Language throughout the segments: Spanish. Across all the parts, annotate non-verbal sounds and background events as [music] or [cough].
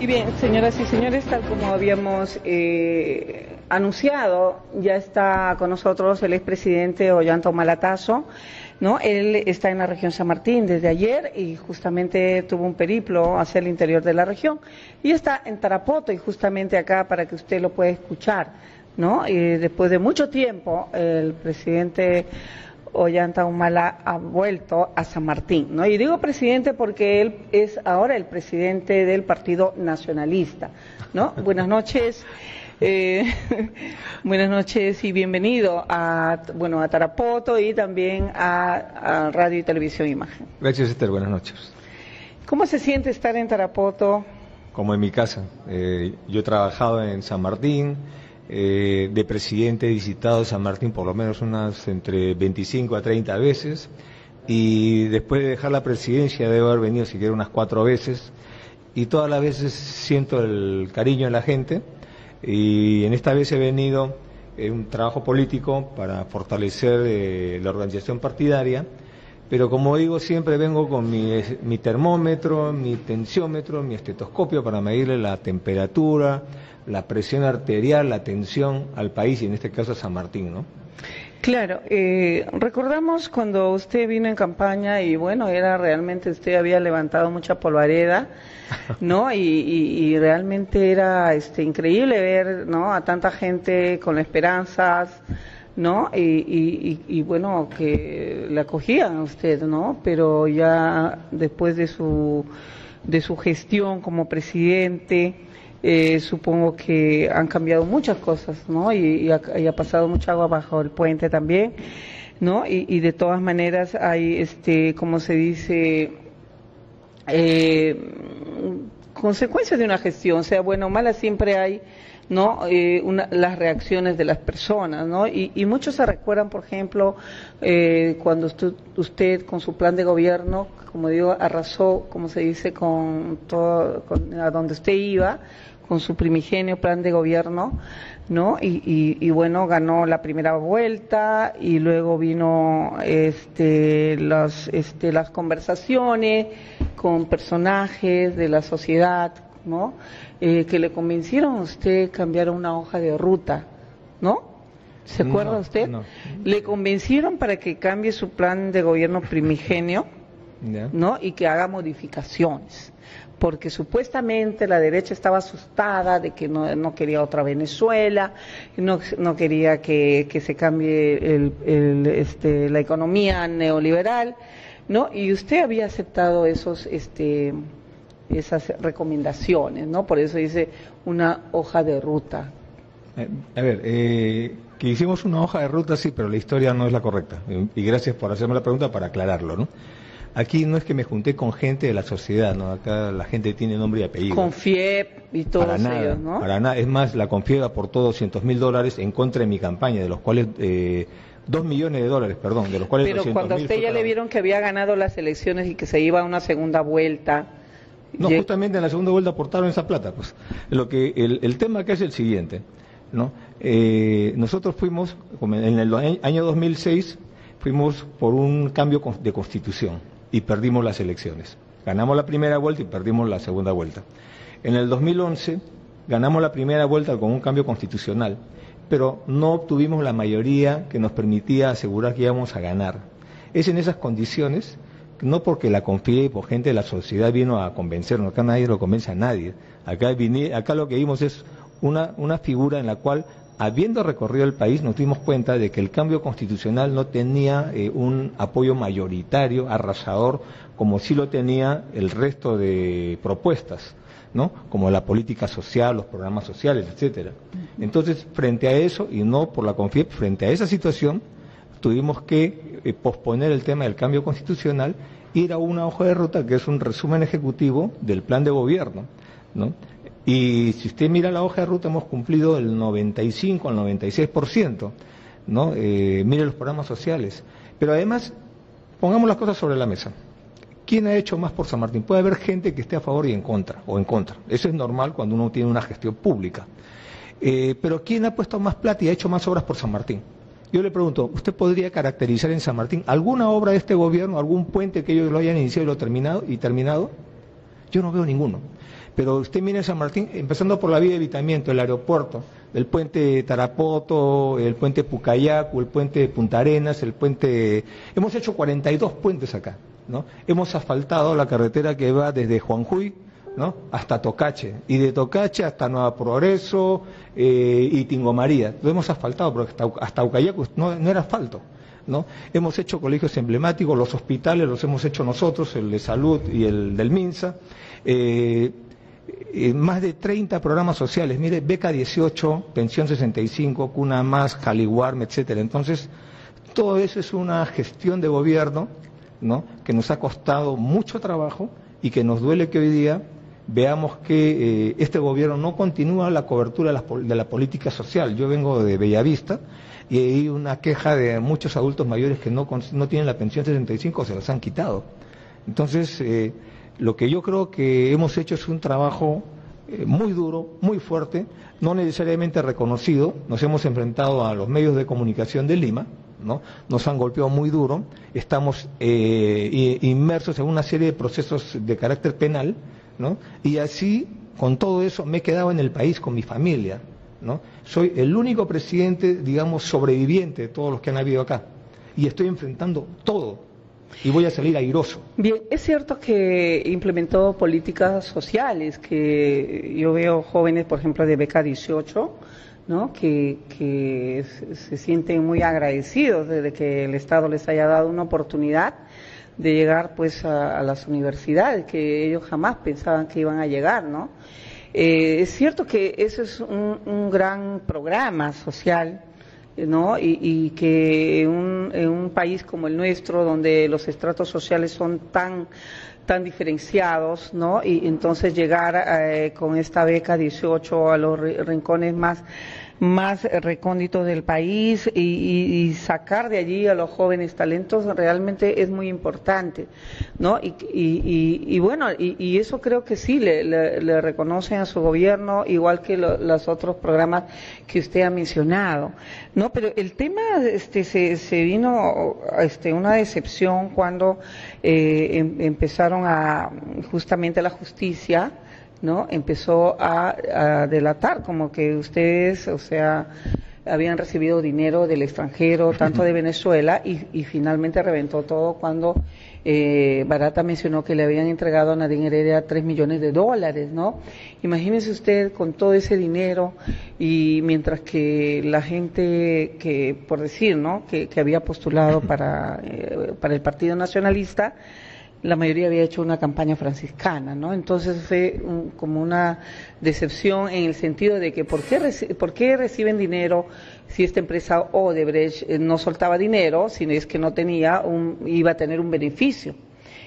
Y bien, señoras y señores, tal como habíamos eh, anunciado, ya está con nosotros el expresidente Ollanta Malatazo. ¿no? Él está en la región San Martín desde ayer y justamente tuvo un periplo hacia el interior de la región. Y está en Tarapoto y justamente acá para que usted lo pueda escuchar. ¿no? Y después de mucho tiempo, el presidente Ollanta Humala ha vuelto a San Martín. ¿no? Y digo presidente porque él es ahora el presidente del Partido Nacionalista. ¿no? [laughs] Buenas noches. Eh, [laughs] buenas noches y bienvenido a, bueno, a Tarapoto y también a, Radio y Televisión Imagen. Gracias, Esther. Buenas noches. ¿Cómo se siente estar en Tarapoto? Como en mi casa. Eh, yo he trabajado en San Martín, eh, de presidente he visitado San Martín por lo menos unas entre 25 a 30 veces y después de dejar la presidencia debo haber venido siquiera unas cuatro veces y todas las veces siento el cariño de la gente y en esta vez he venido en un trabajo político para fortalecer eh, la organización partidaria pero como digo, siempre vengo con mi, mi, termómetro, mi tensiómetro, mi estetoscopio para medirle la temperatura, la presión arterial, la tensión al país y en este caso a San Martín, ¿no? Claro, eh, recordamos cuando usted vino en campaña y bueno, era realmente, usted había levantado mucha polvareda, [laughs] ¿no? Y, realmente era este, increíble ver, ¿no? A tanta gente con esperanzas, ¿no? Y, y, bueno, que le acogían a usted, ¿no? Pero ya después de su, de su gestión como presidente, eh, supongo que han cambiado muchas cosas, ¿no? Y, ha, pasado mucha agua bajo el puente también, ¿no? Y, de todas maneras hay, este, como se dice, eh, consecuencias de una gestión, sea buena o mala, siempre hay ¿no? Eh, las reacciones de las personas, ¿no? Y, muchos se recuerdan, por ejemplo, eh, cuando usted, usted, con su plan de gobierno, como digo, arrasó, como se dice, con todo, a donde usted iba, con su primigenio plan de gobierno, ¿no? Y, bueno, ganó la primera vuelta y luego vino este, las, este, las conversaciones con personajes de la sociedad, ¿no? Eh, que le convencieron a usted cambiar una hoja de ruta, ¿no? ¿Se acuerda usted? Le convencieron para que cambie su plan de gobierno primigenio, [laughs] ¿no? Y que haga modificaciones porque supuestamente la derecha estaba asustada de que no, quería otra Venezuela, no, no quería que, se cambie el, este, la economía neoliberal, ¿no? Y usted había aceptado esos, este, esas recomendaciones, ¿no? Por eso dice una hoja de ruta. Eh, a ver, eh, que hicimos una hoja de ruta, sí, pero la historia no es la correcta. Y gracias por hacerme la pregunta para aclararlo, ¿no? Aquí no es que me junté con gente de la sociedad, ¿no? Acá la gente tiene nombre y apellido. Con FIEP y todos para nada, ellos, ¿no? Para nada. Es más, la Confiep aportó 200 mil dólares en contra de mi campaña, de los cuales... Eh, Dos millones de dólares, perdón, de los cuales Pero cuando a usted ya le vieron que había ganado las elecciones y que se iba a una segunda vuelta... No, justamente en la segunda vuelta aportaron esa plata, pues. Lo que el, el tema acá es el siguiente, ¿no? Eh, nosotros fuimos, en el año 2006, fuimos por un cambio de constitución y perdimos las elecciones. Ganamos la primera vuelta y perdimos la segunda vuelta. En el 2011 ganamos la primera vuelta con un cambio constitucional, pero no obtuvimos la mayoría que nos permitía asegurar que íbamos a ganar. Es en esas condiciones, no porque la confíe y por gente de la sociedad vino a convencernos, acá nadie lo convence a nadie. Acá, acá lo que vimos es una, una figura en la cual habiendo recorrido el país, nos dimos cuenta de que el cambio constitucional no tenía eh, un apoyo mayoritario, arrasador, como sí lo tenía el resto de propuestas, ¿no? Como la política social, los programas sociales, etcétera. Entonces, frente a eso, y no por la confianza, frente a esa situación, tuvimos que eh, posponer el tema del cambio constitucional, ir a una hoja de ruta que es un resumen ejecutivo del plan de gobierno, ¿no? Y si usted mira la hoja de ruta, hemos cumplido el 95 al 96%, ¿no? Eh, mire los programas sociales. Pero además, pongamos las cosas sobre la mesa. ¿Quién ha hecho más por San Martín? Puede haber gente que esté a favor y en contra, o en contra. Eso es normal cuando uno tiene una gestión pública. Eh, pero ¿quién ha puesto más plata y ha hecho más obras por San Martín? Yo le pregunto, ¿usted podría caracterizar en San Martín alguna obra de este gobierno, algún puente que ellos lo hayan iniciado y lo terminado y terminado? Yo no veo ninguno. Pero usted mire San Martín, empezando por la vía de evitamiento, el aeropuerto, el puente Tarapoto, el puente Pucayacu, el puente Punta Arenas, el puente... Hemos hecho 42 puentes acá, ¿no? Hemos asfaltado la carretera que va desde Juanjuy, ¿no? hasta Tocache, y de Tocache hasta Nueva Progreso eh, y Tingo María. Lo hemos asfaltado, pero hasta, hasta Ucayacu no, era asfalto. ¿no? Hemos hecho colegios emblemáticos, los hospitales los hemos hecho nosotros, el de salud y el del MINSA. Eh, eh, más de 30 programas sociales, mire, beca 18, pensión 65, cuna más, Jaliwarm, etcétera. Entonces, todo eso es una gestión de gobierno, ¿no? Que nos ha costado mucho trabajo y que nos duele que hoy día veamos que eh, este gobierno no continúa la cobertura de la, política social. Yo vengo de Bellavista y hay una queja de muchos adultos mayores que no, no tienen la pensión 65 o se las han quitado. Entonces, eh, lo que yo creo que hemos hecho es un trabajo eh, muy duro, muy fuerte, no necesariamente reconocido. Nos hemos enfrentado a los medios de comunicación de Lima, ¿no? Nos han golpeado muy duro. Estamos eh, inmersos en una serie de procesos de carácter penal, ¿no? Y así, con todo eso, me he quedado en el país con mi familia, ¿no? Soy el único presidente, digamos, sobreviviente de todos los que han habido acá. Y estoy enfrentando todo, y voy a salir airoso. Bien, es cierto que implementó políticas sociales, que yo veo jóvenes, por ejemplo, de beca 18, ¿no? que, que se sienten muy agradecidos desde que el Estado les haya dado una oportunidad de llegar pues a, las universidades, que ellos jamás pensaban que iban a llegar, ¿no? Eh, es cierto que eso es un, un gran programa social, ¿no? Y, que en un, país como el nuestro, donde los estratos sociales son tan tan diferenciados, ¿no? Y entonces llegar eh, con esta beca 18 a los rincones más más recónditos del país y, sacar de allí a los jóvenes talentos realmente es muy importante, ¿no? Y, bueno, y, eso creo que sí le, reconocen a su gobierno, igual que los otros programas que usted ha mencionado, ¿no? Pero el tema este, se, se vino este, una decepción cuando eh, em, empezaron a justamente la justicia, ¿no? Empezó a, delatar como que ustedes, o sea, habían recibido dinero del extranjero, [laughs] tanto de Venezuela, y, finalmente reventó todo cuando eh, Barata mencionó que le habían entregado a Nadine Heredia tres millones de dólares, ¿no? Imagínese usted con todo ese dinero y mientras que la gente que, por decir, ¿no? Que, había postulado para, eh, para el Partido Nacionalista, la mayoría había hecho una campaña franciscana, ¿no? Entonces fue como una decepción en el sentido de que ¿por qué, ¿por qué reciben dinero si esta empresa Odebrecht eh, no soltaba dinero, sino es que no tenía un, iba a tener un beneficio?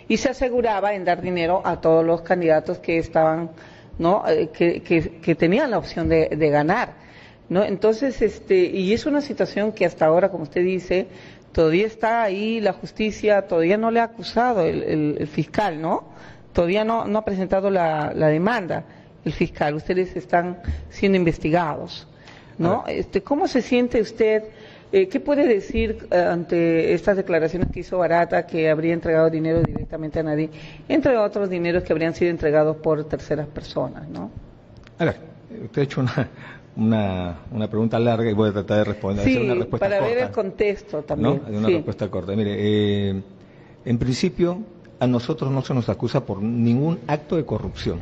Y se aseguraba en dar dinero a todos los candidatos que estaban, ¿no? Eh, que, que, tenían la opción de, de ganar. ¿No? Entonces, este, y es una situación que hasta ahora, como usted dice, Todavía está ahí la justicia, todavía no le ha acusado el, fiscal, ¿no? Todavía no, no ha presentado la, demanda el fiscal. Ustedes están siendo investigados, ¿no? Este, ¿Cómo se siente usted? Eh, ¿Qué puede decir eh, ante estas declaraciones que hizo Barata que habría entregado dinero directamente a nadie, entre otros dineros que habrían sido entregados por terceras personas, ¿no? A ver, usted ha hecho una, una, una pregunta larga y voy a tratar de responder. Sí, una respuesta para ver el contexto también. ¿no? Una respuesta corta. Mire, eh, en principio a nosotros no se nos acusa por ningún acto de corrupción.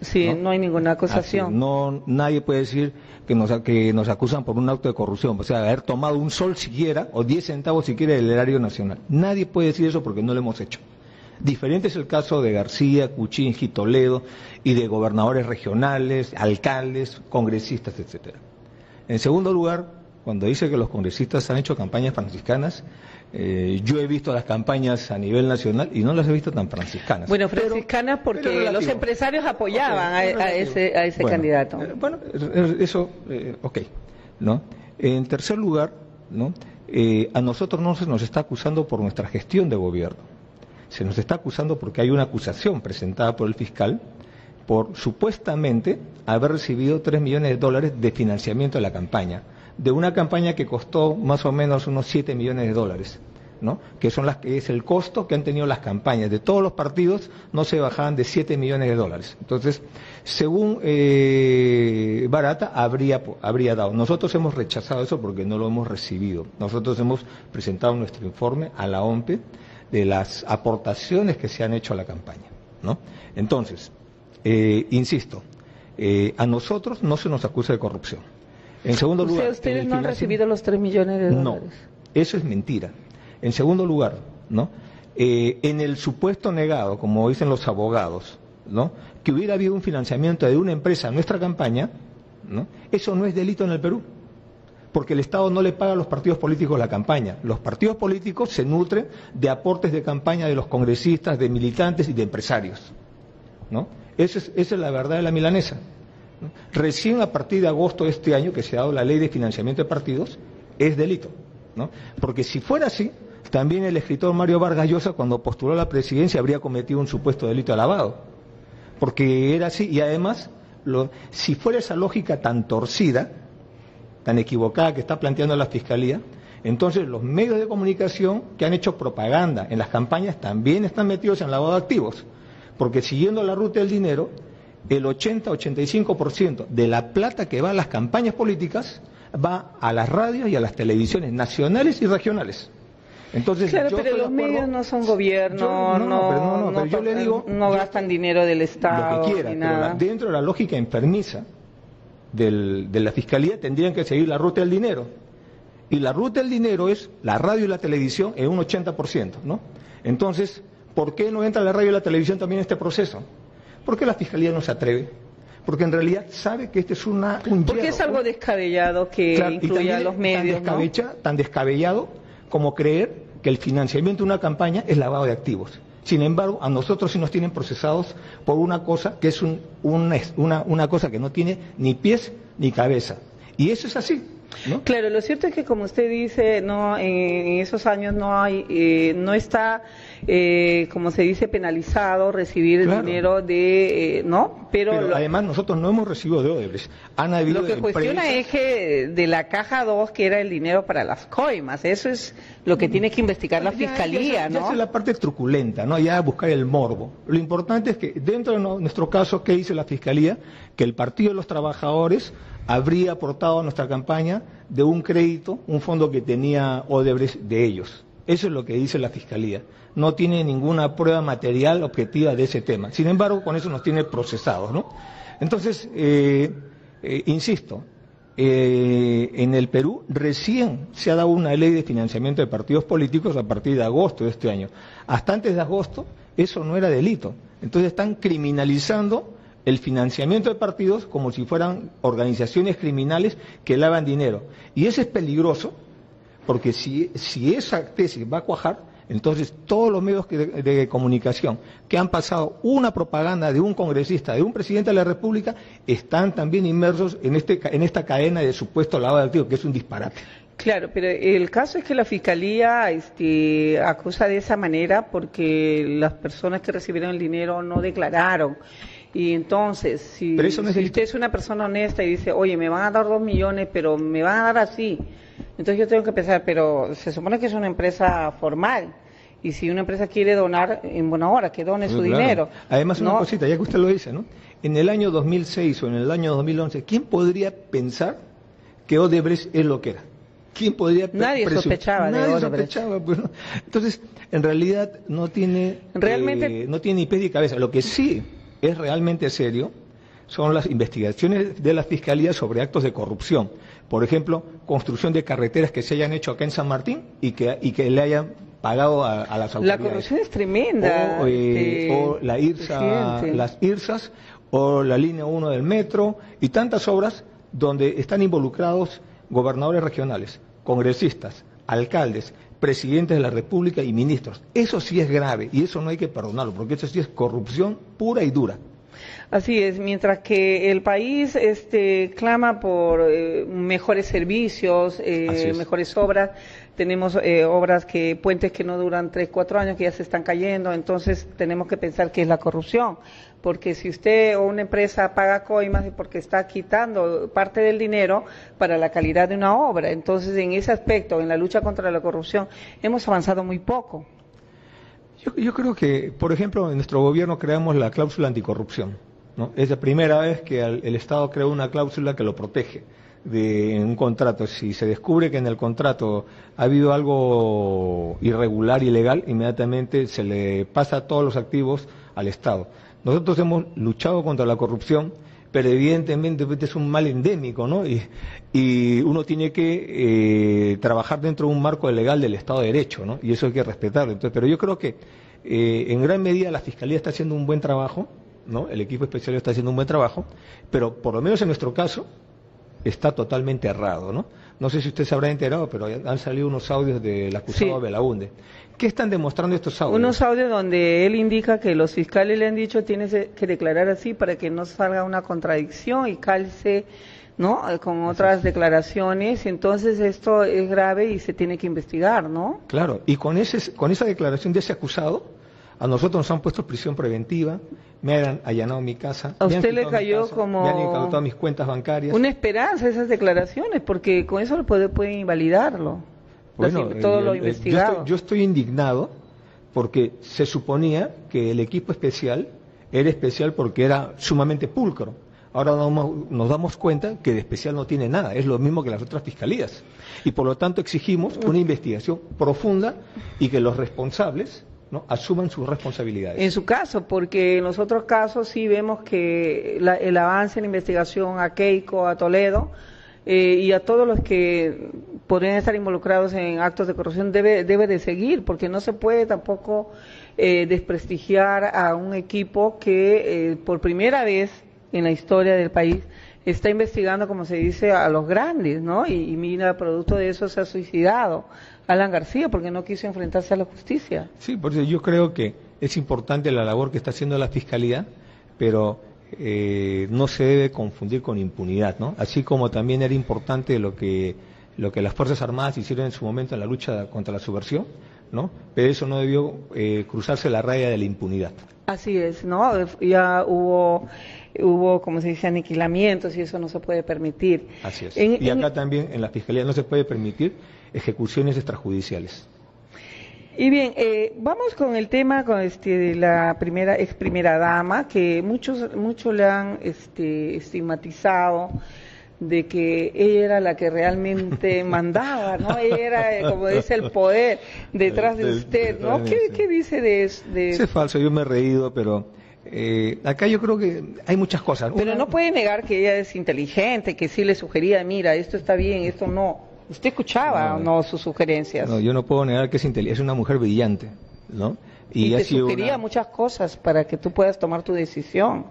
Sí, no, hay ninguna acusación. no, nadie puede decir que nos, que nos acusan por un acto de corrupción, o sea, haber tomado un sol siquiera o diez centavos siquiera del erario nacional. Nadie puede decir eso porque no lo hemos hecho. Diferente es el caso de García, Cuchinji, Toledo y de gobernadores regionales, alcaldes, congresistas, etcétera. En segundo lugar, cuando dice que los congresistas han hecho campañas franciscanas, eh, yo he visto las campañas a nivel nacional y no las he visto tan franciscanas. Bueno, franciscanas porque los empresarios apoyaban a, ese, a ese candidato. Eh, bueno, eso, eh, ok. ¿no? En tercer lugar, ¿no? a nosotros no se nos está acusando por nuestra gestión de gobierno se nos está acusando porque hay una acusación presentada por el fiscal por supuestamente haber recibido 3 millones de dólares de financiamiento de la campaña, de una campaña que costó más o menos unos 7 millones de dólares. ¿no? que son las que es el costo que han tenido las campañas de todos los partidos, no se bajaban de 7 millones de dólares. Entonces, según eh, Barata, habría, habría dado. Nosotros hemos rechazado eso porque no lo hemos recibido. Nosotros hemos presentado nuestro informe a la OMPE de las aportaciones que se han hecho a la campaña. ¿no? Entonces, eh, insisto, eh, a nosotros no se nos acusa de corrupción. En segundo lugar, ustedes no han recibido los 3 millones de dólares. No, eso es mentira. En segundo lugar, ¿no? Eh, en el supuesto negado, como dicen los abogados, ¿no? que hubiera habido un financiamiento de una empresa a nuestra campaña, ¿no? eso no es delito en el Perú, porque el Estado no le paga a los partidos políticos la campaña. Los partidos políticos se nutren de aportes de campaña de los congresistas, de militantes y de empresarios. ¿no? Esa, es, la verdad de la milanesa. Recién a partir de agosto de este año, que se ha dado la ley de financiamiento de partidos, es delito. ¿no? Porque si fuera así, también el escritor Mario Vargas Llosa, cuando postuló a la presidencia, habría cometido un supuesto delito de lavado. Porque era así, y además, si fuera esa lógica tan torcida, tan equivocada que está planteando la Fiscalía, entonces los medios de comunicación que han hecho propaganda en las campañas también están metidos en lavado de activos. Porque siguiendo la ruta del dinero, el 80-85% de la plata que va a las campañas políticas va a las radios y a las televisiones nacionales y regionales. Entonces, claro, pero los medios no son gobierno, no, no, yo le digo, no gastan dinero del Estado. Lo que quiera, dentro de la lógica enfermiza de la Fiscalía tendrían que seguir la ruta del dinero. Y la ruta del dinero es la radio y la televisión en un 80%, ¿no? Entonces, ¿por qué no entra la radio y la televisión también en este proceso? Porque la Fiscalía no se atreve porque en realidad sabe que este es una, un Porque es algo descabellado que incluya a los medios. Tan, descabellado como creer que el financiamiento de una campaña es lavado de activos. Sin embargo, a nosotros sí nos tienen procesados por una cosa que es una, una cosa que no tiene ni pies ni cabeza. Y eso es así. Claro, lo cierto es que como usted dice, no en esos años no hay, eh, no está, eh, como se dice, penalizado recibir el dinero de, eh, no, pero, además nosotros no hemos recibido de Odebrecht. Han habido lo que cuestiona es que de la caja 2 que era el dinero para las coimas, eso es lo que tiene que investigar la fiscalía, ¿no? Esa es la parte truculenta, no, ya buscar el morbo. Lo importante es que dentro de nuestro caso, ¿qué dice la fiscalía? Que el Partido de los Trabajadores habría aportado a nuestra campaña de un crédito, un fondo que tenía Odebrecht de ellos. Eso es lo que dice la Fiscalía. No tiene ninguna prueba material objetiva de ese tema. Sin embargo, con eso nos tiene procesados, ¿no? Entonces, eh, eh, insisto, eh, en el Perú recién se ha dado una ley de financiamiento de partidos políticos a partir de agosto de este año. Hasta antes de agosto eso no era delito. Entonces están criminalizando el financiamiento de partidos como si fueran organizaciones criminales que lavan dinero. Y eso es peligroso, porque si, esa tesis va a cuajar, entonces todos los medios de, comunicación que han pasado una propaganda de un congresista, de un presidente de la República, están también inmersos en, este, en esta cadena de supuesto lavado de activos, que es un disparate. Claro, pero el caso es que la fiscalía este, acusa de esa manera porque las personas que recibieron el dinero no declararon. Y entonces, si, usted es una persona honesta y dice, oye, me van a dar dos millones, pero me van a dar así, entonces yo tengo que pensar, pero se supone que es una empresa formal. Y si una empresa quiere donar, en buena hora, que done su dinero. Además, una cosita, ya que usted lo dice, ¿no? En el año 2006 o en el año 2011, ¿quién podría pensar que Odebrecht es lo que era? ¿Quién podría Nadie sospechaba Nadie de sospechaba. Pues, Entonces, en realidad no tiene, Realmente... Eh, no tiene ni pie ni cabeza. Lo que sí es realmente serio son las investigaciones de la Fiscalía sobre actos de corrupción. Por ejemplo, construcción de carreteras que se hayan hecho acá en San Martín y que, y que le hayan pagado a, las autoridades. La corrupción es tremenda. O, eh, este, la IRSA, las IRSAS o la línea 1 del metro y tantas obras donde están involucrados gobernadores regionales, congresistas, alcaldes, presidentes de la República y ministros. Eso sí es grave y eso no hay que perdonarlo, porque eso sí es corrupción pura y dura. Así es, mientras que el país este, clama por eh, mejores servicios, eh, mejores obras, tenemos eh, obras que, puentes que no duran tres, cuatro años, que ya se están cayendo, entonces tenemos que pensar que es la corrupción, porque si usted o una empresa paga coimas es porque está quitando parte del dinero para la calidad de una obra, entonces en ese aspecto, en la lucha contra la corrupción, hemos avanzado muy poco. Yo, creo que, por ejemplo, en nuestro gobierno creamos la cláusula anticorrupción. ¿no? Es la primera vez que el Estado crea una cláusula que lo protege de un contrato. Si se descubre que en el contrato ha habido algo irregular, ilegal, inmediatamente se le pasa todos los activos al Estado. Nosotros hemos luchado contra la corrupción, pero evidentemente pues, es un mal endémico, ¿no? Y, uno tiene que eh, trabajar dentro de un marco legal del Estado de Derecho, ¿no? Y eso hay que respetarlo. Entonces, pero yo creo que eh, en gran medida la Fiscalía está haciendo un buen trabajo, ¿no? El equipo especial está haciendo un buen trabajo, pero por lo menos en nuestro caso, está totalmente errado, ¿no? No sé si usted se habrá enterado, pero han salido unos audios del acusado Belaunde. ¿Qué están demostrando estos audios? Unos audios donde él indica que los fiscales le han dicho tienes que declarar así para que no salga una contradicción y calce ¿no? Con otras declaraciones, entonces esto es grave y se tiene que investigar, ¿no? Claro, y con, ese, con esa declaración de ese acusado, a nosotros nos han puesto prisión preventiva, me han allanado mi casa. A usted le cayó como. Me han incautado mis cuentas bancarias. Una esperanza esas declaraciones, porque con eso puede, pueden invalidarlo. Bueno, todo lo investigado. Yo estoy, indignado porque se suponía que el equipo especial era especial porque era sumamente pulcro. Ahora nos damos cuenta que de especial no tiene nada, es lo mismo que las otras fiscalías. Y por lo tanto exigimos una investigación profunda y que los responsables ¿no? asuman sus responsabilidades. En su caso, porque en los otros casos sí vemos que el avance en investigación a Keiko, a Toledo eh, y a todos los que podrían estar involucrados en actos de corrupción debe, debe de seguir, porque no se puede tampoco eh, desprestigiar a un equipo que eh, por primera vez en la historia del país está investigando, como se dice, a los grandes, ¿no? Y, y mira, producto de eso se ha suicidado. Alan García porque no quiso enfrentarse a la justicia. Sí, por eso yo creo que es importante la labor que está haciendo la Fiscalía, pero eh, no se debe confundir con impunidad, ¿no? Así como también era importante lo que, lo que las Fuerzas Armadas hicieron en su momento en la lucha contra la subversión, ¿no? Pero eso no debió eh, cruzarse la raya de la impunidad. Así es, ¿no? Ya hubo hubo, como se dice, aniquilamientos y eso no se puede permitir. Así es. y acá también en la Fiscalía no se puede permitir ejecuciones extrajudiciales. Y bien, eh, vamos con el tema con este, de la primera ex primera dama, que muchos muchos le han este, estigmatizado de que ella era la que realmente [laughs] mandaba, ¿no? Ella era, como dice, el poder detrás de usted, ¿no? ¿Qué, dice de eso? Es falso, yo me he reído, pero eh, acá yo creo que hay muchas cosas. Pero no puede negar que ella es inteligente, que sí le sugería, mira, esto está bien, esto no. ¿Usted escuchaba o no sus sugerencias? No, yo no puedo negar que es inteligente, es una mujer brillante, ¿no? Y, te sugería muchas cosas para que tú puedas tomar tu decisión.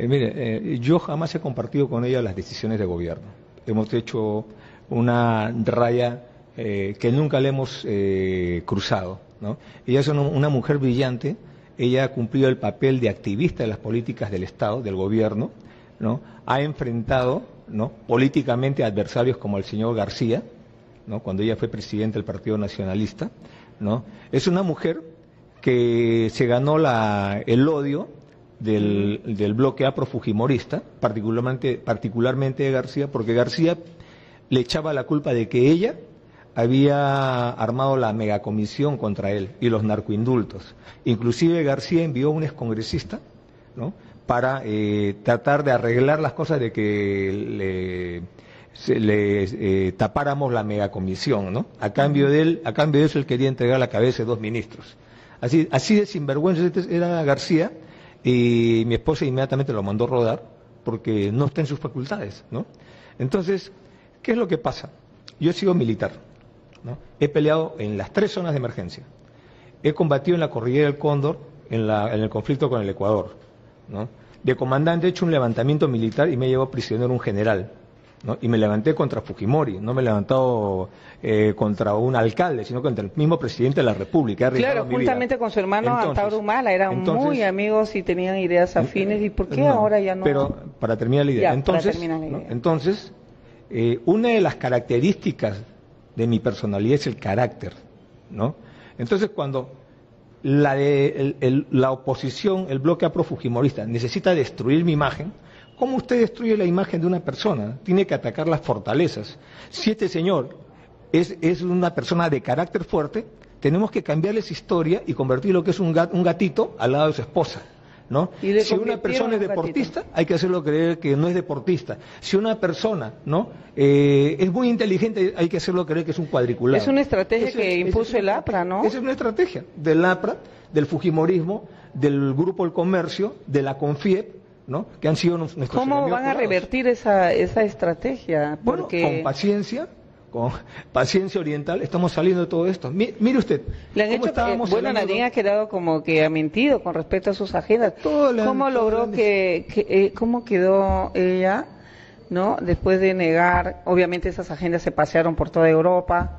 Eh, mire, eh, yo jamás he compartido con ella las decisiones de gobierno. Hemos hecho una raya eh, que nunca le hemos cruzado, ¿no? Ella es una, mujer brillante, ella ha cumplido el papel de activista de las políticas del Estado, del gobierno, ¿no? Ha enfrentado ¿no? políticamente adversarios como el señor García, ¿no? cuando ella fue presidente del Partido Nacionalista. ¿no? Es una mujer que se ganó la, el odio del, del bloque afro-fujimorista, particularmente, particularmente de García, porque García le echaba la culpa de que ella había armado la megacomisión contra él y los narcoindultos. Inclusive García envió un excongresista, ¿no? para eh, tratar de arreglar las cosas de que le, eh, tapáramos la megacomisión, ¿no? A cambio de él, a cambio de eso él quería entregar la cabeza de dos ministros. Así, así de sinvergüenza este era García y mi esposa inmediatamente lo mandó rodar porque no está en sus facultades, ¿no? Entonces, ¿qué es lo que pasa? Yo he sido militar, ¿no? He peleado en las tres zonas de emergencia. He combatido en la cordillera del Cóndor, en, la, en el conflicto con el Ecuador, ¿no? De comandante he hecho un levantamiento militar y me llevó prisionero un general, ¿no? Y me levanté contra Fujimori, no me he levantado eh, contra un alcalde, sino contra el mismo presidente de la República. Claro, juntamente con su hermano Antauro Humala, eran muy amigos y tenían ideas afines. ¿Y por qué ahora ya no? Pero para terminar la idea, entonces, entonces eh, una de las características de mi personalidad es el carácter, ¿no? Entonces cuando la, de, la oposición, el bloque aprofujimorista, necesita destruir mi imagen, ¿cómo usted destruye la imagen de una persona? Tiene que atacar las fortalezas. Si este señor es, es una persona de carácter fuerte, tenemos que cambiarle su historia y convertirlo que es un, un gatito al lado de su esposa. ¿No? Si una persona es deportista, hay que hacerlo creer que no es deportista. Si una persona ¿no? Eh, es muy inteligente, hay que hacerlo creer que es un cuadriculado. Es una estrategia que impuso el APRA, ¿no? Esa es una estrategia del APRA, del Fujimorismo, del Grupo El Comercio, de la CONFIEP, ¿no? que han sido nuestros ¿Cómo van a revertir esa, esa estrategia? Porque... con paciencia, con paciencia oriental, estamos saliendo de todo esto. mire usted. Le han hecho que, bueno, nadie ha quedado como que ha mentido con respecto a sus agendas. ¿Cómo logró que, eh, cómo quedó ella, no? Después de negar, obviamente esas agendas se pasearon por toda Europa.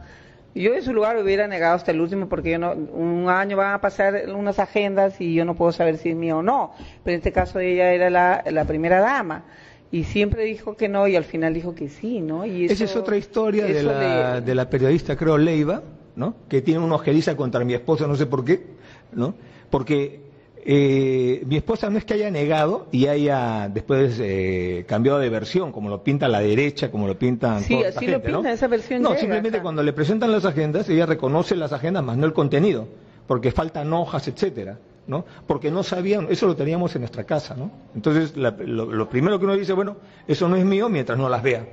Yo en su lugar hubiera negado hasta el último porque yo no, un año van a pasar unas agendas y yo no puedo saber si es mío o no. Pero en este caso ella era la, la primera dama y siempre dijo que no y al final dijo que sí, ¿no? Y Esa es otra historia de la, de la, periodista, creo, Leiva, ¿no? Que tiene una ojeriza contra mi esposa, no sé por qué, ¿no? Porque eh, mi esposa no es que haya negado y haya después eh, cambiado de versión, como lo pinta la derecha, como lo pintan sí, así lo pinta, esa versión No, simplemente cuando le presentan las agendas, ella reconoce las agendas, más no el contenido, porque faltan hojas, etcétera. ¿No? Porque no sabían, eso lo teníamos en nuestra casa, ¿no? Entonces, lo, primero que uno dice, bueno, eso no es mío mientras no las vea,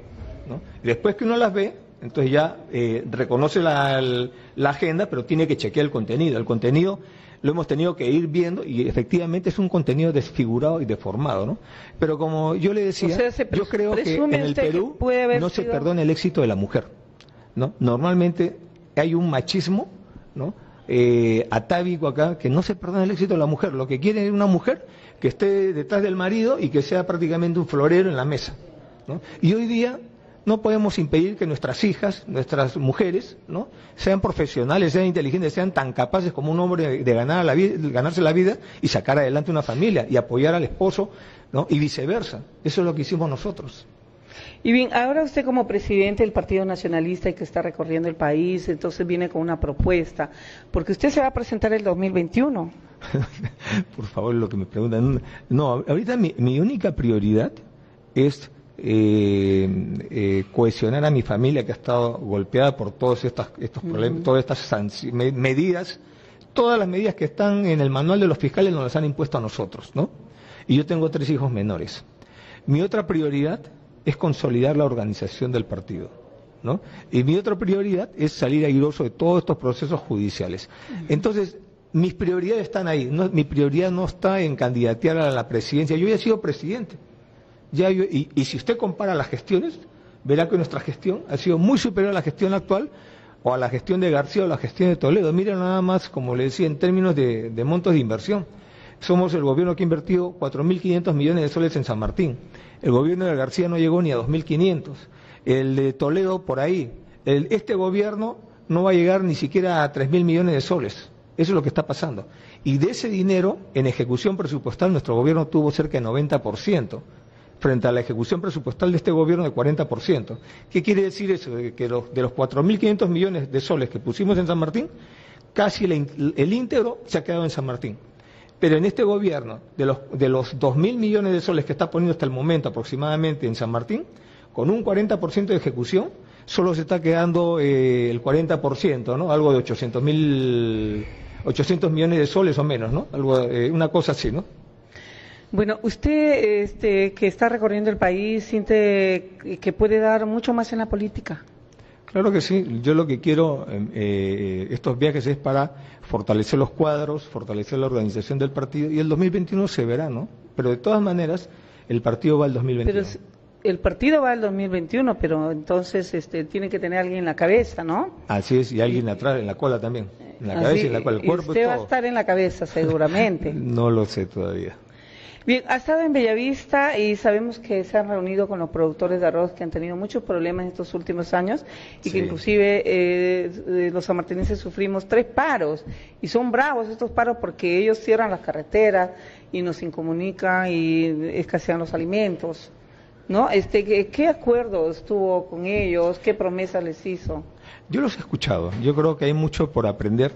¿no? después que uno las ve, entonces ya eh, reconoce la, agenda, pero tiene que chequear el contenido. El contenido lo hemos tenido que ir viendo y efectivamente es un contenido desfigurado y deformado, ¿no? Pero como yo le decía, yo creo que en el Perú no se perdona el éxito de la mujer, ¿no? Normalmente hay un machismo, ¿no? Eh, atávico acá, que no se perdona el éxito de la mujer. Lo que quiere es una mujer que esté detrás del marido y que sea prácticamente un florero en la mesa. Y hoy día no podemos impedir que nuestras hijas, nuestras mujeres, ¿no? sean profesionales, sean inteligentes, sean tan capaces como un hombre de ganar la vida, ganarse la vida y sacar adelante una familia y apoyar al esposo, ¿no? y viceversa. Eso es lo que hicimos nosotros. Y bien, ahora usted como presidente del Partido Nacionalista y que está recorriendo el país, entonces viene con una propuesta, porque usted se va a presentar el 2021. [laughs] Por favor, lo que me preguntan. No, ahorita mi, única prioridad es eh, eh, cohesionar a mi familia que ha estado golpeada por todos estos, estos problemas, todas estas medidas, todas las medidas que están en el manual de los fiscales nos las han impuesto a nosotros, ¿no? Y yo tengo tres hijos menores. Mi otra prioridad es consolidar la organización del partido. ¿no? Y mi otra prioridad es salir airoso de todos estos procesos judiciales. Entonces, mis prioridades están ahí. mi prioridad no está en candidatear a la presidencia. Yo ya he sido presidente. Ya y, si usted compara las gestiones, verá que nuestra gestión ha sido muy superior a la gestión actual o a la gestión de García o a la gestión de Toledo. Miren nada más, como le decía, en términos de, de montos de inversión. Somos el gobierno que ha invertido 4.500 millones de soles en San Martín. El gobierno de García no llegó ni a 2.500. El de Toledo por ahí. este gobierno no va a llegar ni siquiera a 3.000 millones de soles. Eso es lo que está pasando. Y de ese dinero, en ejecución presupuestal, nuestro gobierno tuvo cerca de 90%, frente a la ejecución presupuestal de este gobierno de 40%. ¿Qué quiere decir eso? Que los, de los 4.500 millones de soles que pusimos en San Martín, casi el íntegro se ha quedado en San Martín. Pero en este gobierno, de los, de los 2.000 millones de soles que está poniendo hasta el momento aproximadamente en San Martín, con un 40% de ejecución, solo se está quedando eh, el 40%, ¿no? Algo de 800, mil, 800 millones de soles o menos, ¿no? Algo, eh, una cosa así, ¿no? Bueno, usted este, que está recorriendo el país siente que puede dar mucho más en la política. Claro que sí. Yo lo que quiero, em, eh, estos viajes es para fortalecer los cuadros, fortalecer la organización del partido y el 2021 se verá, ¿no? Pero de todas maneras, el partido va al 2021. Pero el partido va al 2021, pero entonces este, tiene que tener alguien en la cabeza, ¿no? Así es, y alguien atrás, en la cola también. En la cabeza y en la cola, el cuerpo. Usted va a estar en la cabeza, seguramente. [laughs] no lo sé todavía. Bien, ha estado en Bellavista y sabemos que se han reunido con los productores de arroz que han tenido muchos problemas en estos últimos años y que inclusive eh, eh, los sanmartinenses sufrimos tres paros y son bravos estos paros porque ellos cierran las carreteras y nos incomunican y escasean los alimentos. ¿No? Este, ¿qué, ¿Qué acuerdos tuvo con ellos? ¿Qué promesas les hizo? Yo los he escuchado. Yo creo que hay mucho por aprender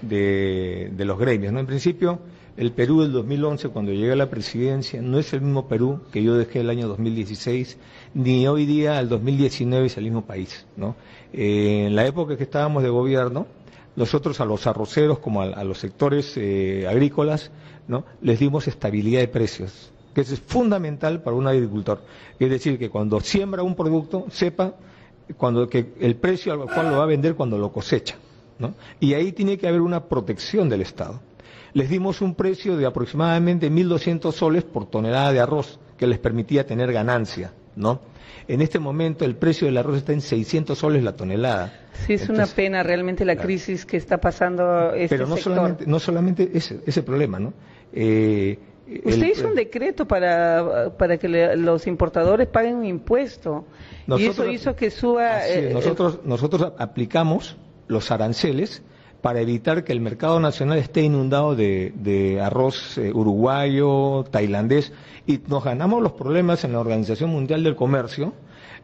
de, de los gremios. ¿no? En principio, el Perú del 2011, cuando llegué a la presidencia, no es el mismo Perú que yo dejé el año 2016, ni hoy día, al 2019, es el mismo país. ¿no? Eh, en la época que estábamos de gobierno, nosotros a los arroceros como a, los sectores eh, agrícolas, les dimos estabilidad de precios, que es fundamental para un agricultor. Es decir, que cuando siembra un producto, sepa cuando, el precio al cual lo va a vender cuando lo cosecha. ¿no? Y ahí tiene que haber una protección del Estado les dimos un precio de aproximadamente 1.200 soles por tonelada de arroz, que les permitía tener ganancia, ¿no? En este momento el precio del arroz está en 600 soles la tonelada. Sí, es una pena realmente la crisis que está pasando este Pero no solamente, no solamente ese, ese problema, ¿no? Eh, Usted hizo un decreto para, para que los importadores paguen un impuesto y eso hizo que suba. Eh, nosotros, nosotros aplicamos los aranceles para evitar que el mercado nacional esté inundado de, arroz eh, uruguayo, tailandés, y nos ganamos los problemas en la Organización Mundial del Comercio,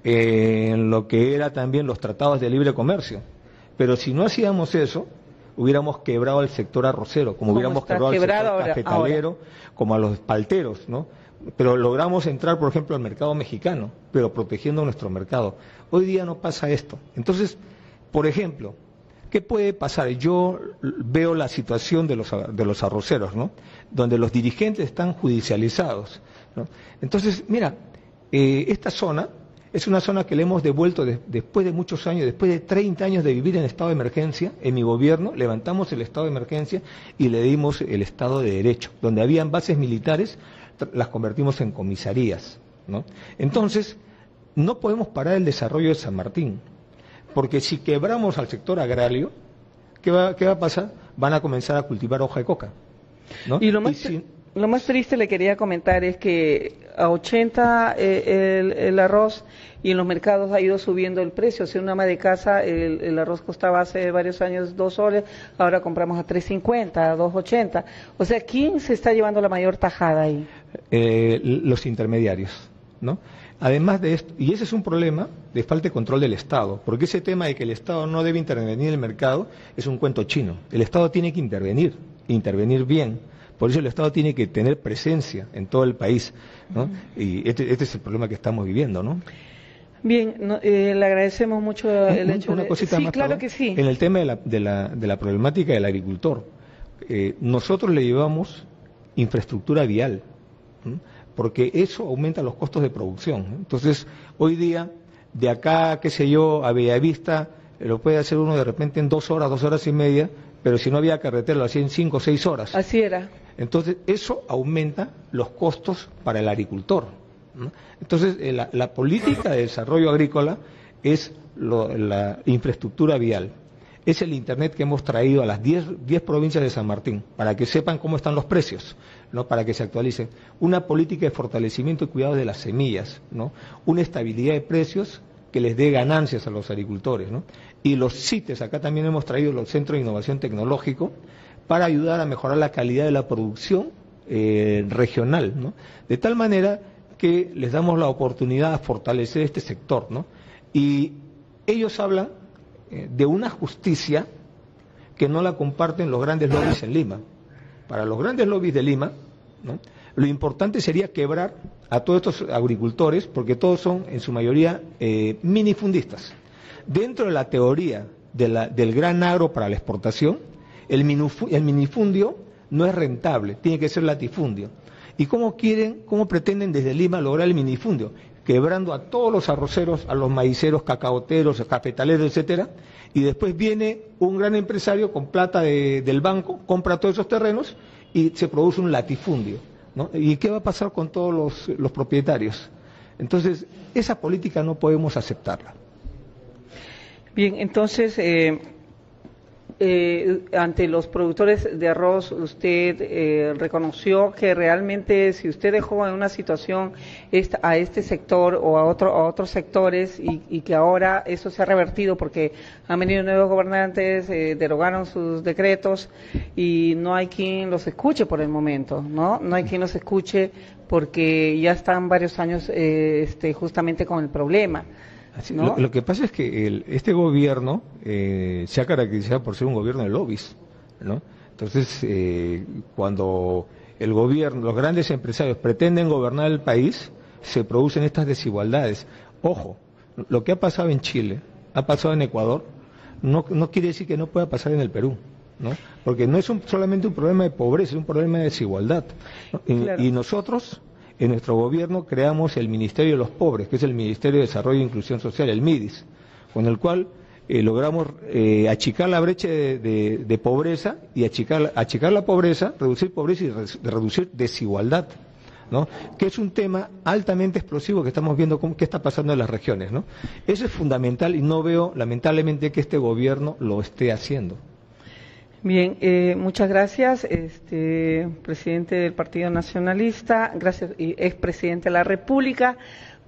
eh, en lo que era también los tratados de libre comercio. Pero si no hacíamos eso, hubiéramos quebrado el sector arrocero, como hubiéramos quebrado el sector cafetalero, como a los palteros, ¿no? Pero logramos entrar, por ejemplo, al mercado mexicano, pero protegiendo nuestro mercado. Hoy día no pasa esto. Entonces, por ejemplo, ¿Qué puede pasar? Yo veo la situación de los, de los arroceros, ¿no? Donde los dirigentes están judicializados. Entonces, mira, eh, esta zona es una zona que le hemos devuelto después de muchos años, después de 30 años de vivir en estado de emergencia, en mi gobierno, levantamos el estado de emergencia y le dimos el estado de derecho. Donde habían bases militares, las convertimos en comisarías. ¿no? Entonces, no podemos parar el desarrollo de San Martín. Porque si quebramos al sector agrario, ¿qué va, a pasar? Van a comenzar a cultivar hoja de coca. Y lo más, triste le quería comentar es que a 80 eh, el, arroz y en los mercados ha ido subiendo el precio. Si una ama de casa el, arroz costaba hace varios años 2 soles, ahora compramos a 3.50, a 2.80. O sea, ¿quién se está llevando la mayor tajada ahí? Eh, los intermediarios, ¿no? Además de esto, y ese es un problema de falta de control del Estado, porque ese tema de que el Estado no debe intervenir en el mercado es un cuento chino. El Estado tiene que intervenir, intervenir bien. Por eso el Estado tiene que tener presencia en todo el país, ¿no? Y este, este, es el problema que estamos viviendo, ¿no? Bien, eh, le agradecemos mucho el hecho una cosita sí, claro que sí. En el tema de la, de la, de la problemática del agricultor, eh, nosotros le llevamos infraestructura vial porque eso aumenta los costos de producción. Entonces, hoy día, de acá, qué sé yo, a Bellavista, lo puede hacer uno de repente en dos horas, dos horas y media, pero si no había carretera lo hacía en cinco o seis horas. Así era. Entonces, eso aumenta los costos para el agricultor. Entonces, eh, la, política de desarrollo agrícola es la infraestructura vial es el Internet que hemos traído a las 10, provincias de San Martín, para que sepan cómo están los precios, ¿no? para que se actualicen. Una política de fortalecimiento y cuidado de las semillas, ¿no? una estabilidad de precios que les dé ganancias a los agricultores. ¿no? Y los CITES, acá también hemos traído los Centros de Innovación Tecnológico, para ayudar a mejorar la calidad de la producción eh, regional, ¿no? de tal manera que les damos la oportunidad de fortalecer este sector. ¿no? Y ellos hablan de una justicia que no la comparten los grandes lobbies en Lima. Para los grandes lobbies de Lima, lo importante sería quebrar a todos estos agricultores, porque todos son en su mayoría eh, minifundistas. Dentro de la teoría del gran agro para la exportación, el, el minifundio no es rentable, tiene que ser latifundio. ¿Y cómo quieren, cómo pretenden desde Lima lograr el minifundio? Quebrando a todos los arroceros, a los maiceros, cacaoteros, cafetaleros, etcétera, y después viene un gran empresario con plata del banco, compra todos esos terrenos y se produce un latifundio. ¿Y qué va a pasar con todos los, propietarios? Entonces, esa política no podemos aceptarla. Bien, entonces, eh, eh, ante los productores de arroz, usted eh, reconoció que realmente si usted dejó en una situación a este sector o a, otro, a otros sectores y, que ahora eso se ha revertido porque han venido nuevos gobernantes, eh, derogaron sus decretos y no hay quien los escuche por el momento, ¿no? No hay quien los escuche porque ya están varios años este, justamente con el problema lo, que pasa es que este gobierno eh, se ha caracterizado por ser un gobierno de lobbies, ¿no? Entonces, eh, cuando el gobierno, los grandes empresarios pretenden gobernar el país, se producen estas desigualdades. Ojo, lo que ha pasado en Chile, ha pasado en Ecuador, no, quiere decir que no pueda pasar en el Perú. ¿no? Porque no es solamente un problema de pobreza, es un problema de desigualdad. y nosotros en nuestro gobierno creamos el Ministerio de los Pobres, que es el Ministerio de Desarrollo e Inclusión Social, el MIDIS, con el cual eh, logramos eh, achicar la brecha de, pobreza y achicar, la pobreza, reducir pobreza y reducir desigualdad. ¿no? que es un tema altamente explosivo que estamos viendo cómo, qué está pasando en las regiones. ¿no? Eso es fundamental y no veo, lamentablemente, que este gobierno lo esté haciendo. Bien, eh, muchas gracias, este, presidente del Partido Nacionalista, gracias y expresidente de la República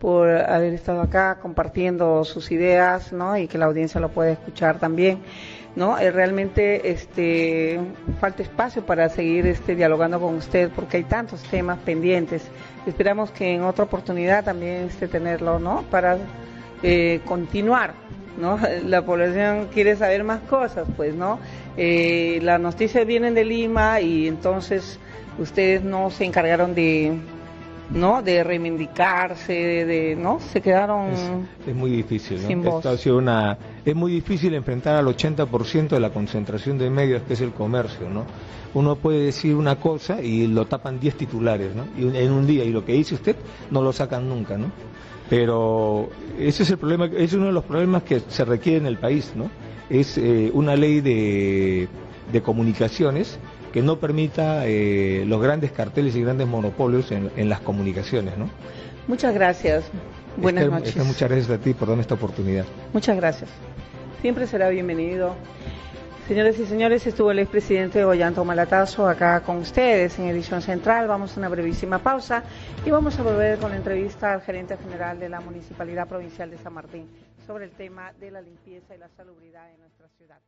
por haber estado acá compartiendo sus ideas, ¿no? Y que la audiencia lo pueda escuchar también, ¿no? Eh, realmente, este, falta espacio para seguir, este, dialogando con usted porque hay tantos temas pendientes. Esperamos que en otra oportunidad también, este, tenerlo, ¿no? Para eh, continuar, ¿no? [laughs] La población quiere saber más cosas, pues, ¿no? Eh, las noticias vienen de Lima y entonces ustedes no se encargaron de no de reivindicarse de, no se quedaron es, muy difícil ¿no? Esto ha sido una es muy difícil enfrentar al 80% de la concentración de medios que es el comercio no uno puede decir una cosa y lo tapan 10 titulares no y en un día y lo que dice usted no lo sacan nunca no pero ese es el problema es uno de los problemas que se requiere en el país no es eh, una ley de, comunicaciones que no permita eh, los grandes carteles y grandes monopolios en, las comunicaciones. ¿no? Muchas gracias. Buenas noches. muchas gracias a ti por darme esta oportunidad. Muchas gracias. Siempre será bienvenido. Señores y señores, estuvo el expresidente Ollanta Malatazo acá con ustedes en edición central. Vamos a una brevísima pausa y vamos a volver con la entrevista al gerente general de la Municipalidad Provincial de San Martín sobre el tema de la limpieza y la salubridad en nuestra ciudad.